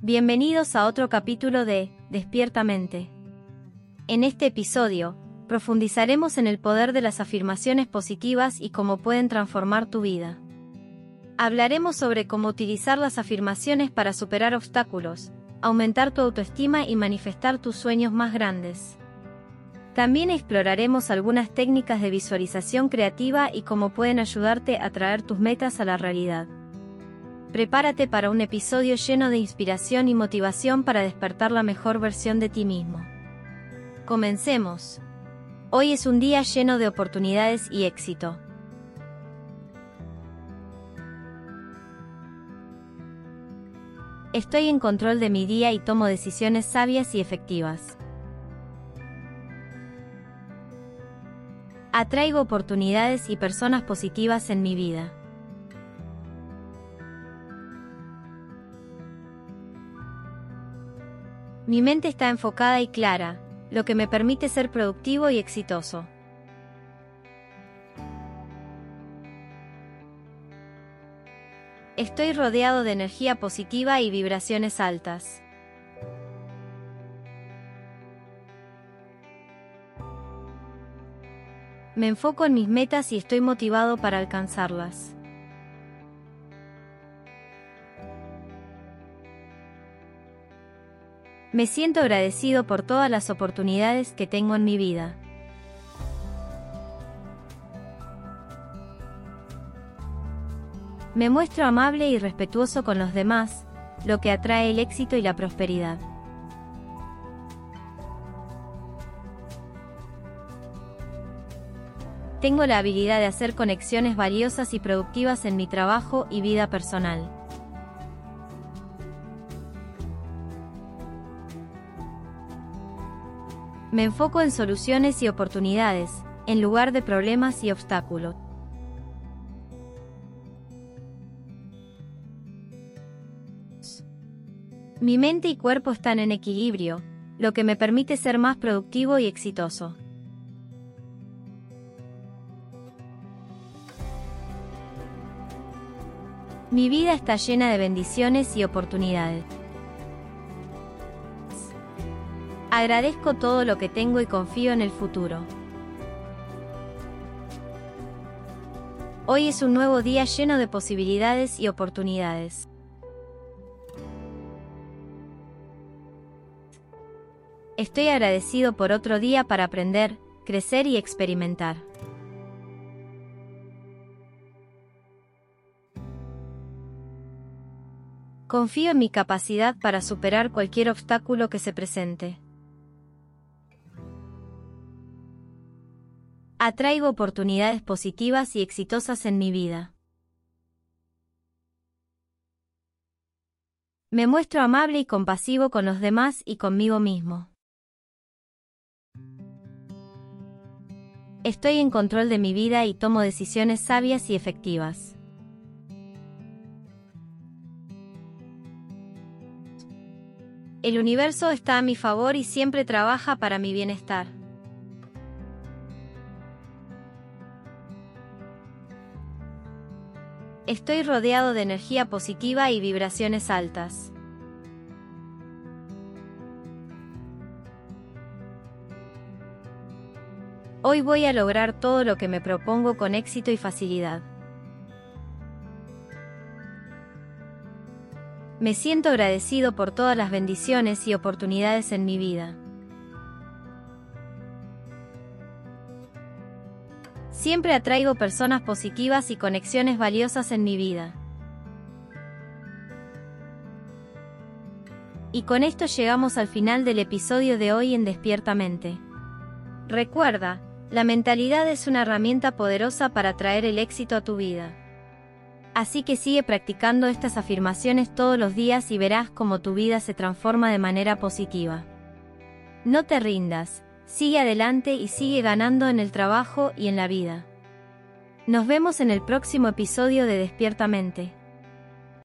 Bienvenidos a otro capítulo de Despiertamente. En este episodio, profundizaremos en el poder de las afirmaciones positivas y cómo pueden transformar tu vida. Hablaremos sobre cómo utilizar las afirmaciones para superar obstáculos, aumentar tu autoestima y manifestar tus sueños más grandes. También exploraremos algunas técnicas de visualización creativa y cómo pueden ayudarte a traer tus metas a la realidad. Prepárate para un episodio lleno de inspiración y motivación para despertar la mejor versión de ti mismo. Comencemos. Hoy es un día lleno de oportunidades y éxito. Estoy en control de mi día y tomo decisiones sabias y efectivas. Atraigo oportunidades y personas positivas en mi vida. Mi mente está enfocada y clara, lo que me permite ser productivo y exitoso. Estoy rodeado de energía positiva y vibraciones altas. Me enfoco en mis metas y estoy motivado para alcanzarlas. Me siento agradecido por todas las oportunidades que tengo en mi vida. Me muestro amable y respetuoso con los demás, lo que atrae el éxito y la prosperidad. Tengo la habilidad de hacer conexiones valiosas y productivas en mi trabajo y vida personal. Me enfoco en soluciones y oportunidades, en lugar de problemas y obstáculos. Mi mente y cuerpo están en equilibrio, lo que me permite ser más productivo y exitoso. Mi vida está llena de bendiciones y oportunidades. Agradezco todo lo que tengo y confío en el futuro. Hoy es un nuevo día lleno de posibilidades y oportunidades. Estoy agradecido por otro día para aprender, crecer y experimentar. Confío en mi capacidad para superar cualquier obstáculo que se presente. Atraigo oportunidades positivas y exitosas en mi vida. Me muestro amable y compasivo con los demás y conmigo mismo. Estoy en control de mi vida y tomo decisiones sabias y efectivas. El universo está a mi favor y siempre trabaja para mi bienestar. Estoy rodeado de energía positiva y vibraciones altas. Hoy voy a lograr todo lo que me propongo con éxito y facilidad. Me siento agradecido por todas las bendiciones y oportunidades en mi vida. Siempre atraigo personas positivas y conexiones valiosas en mi vida. Y con esto llegamos al final del episodio de hoy en Despiertamente. Recuerda, la mentalidad es una herramienta poderosa para traer el éxito a tu vida. Así que sigue practicando estas afirmaciones todos los días y verás cómo tu vida se transforma de manera positiva. No te rindas, Sigue adelante y sigue ganando en el trabajo y en la vida. Nos vemos en el próximo episodio de Despiertamente.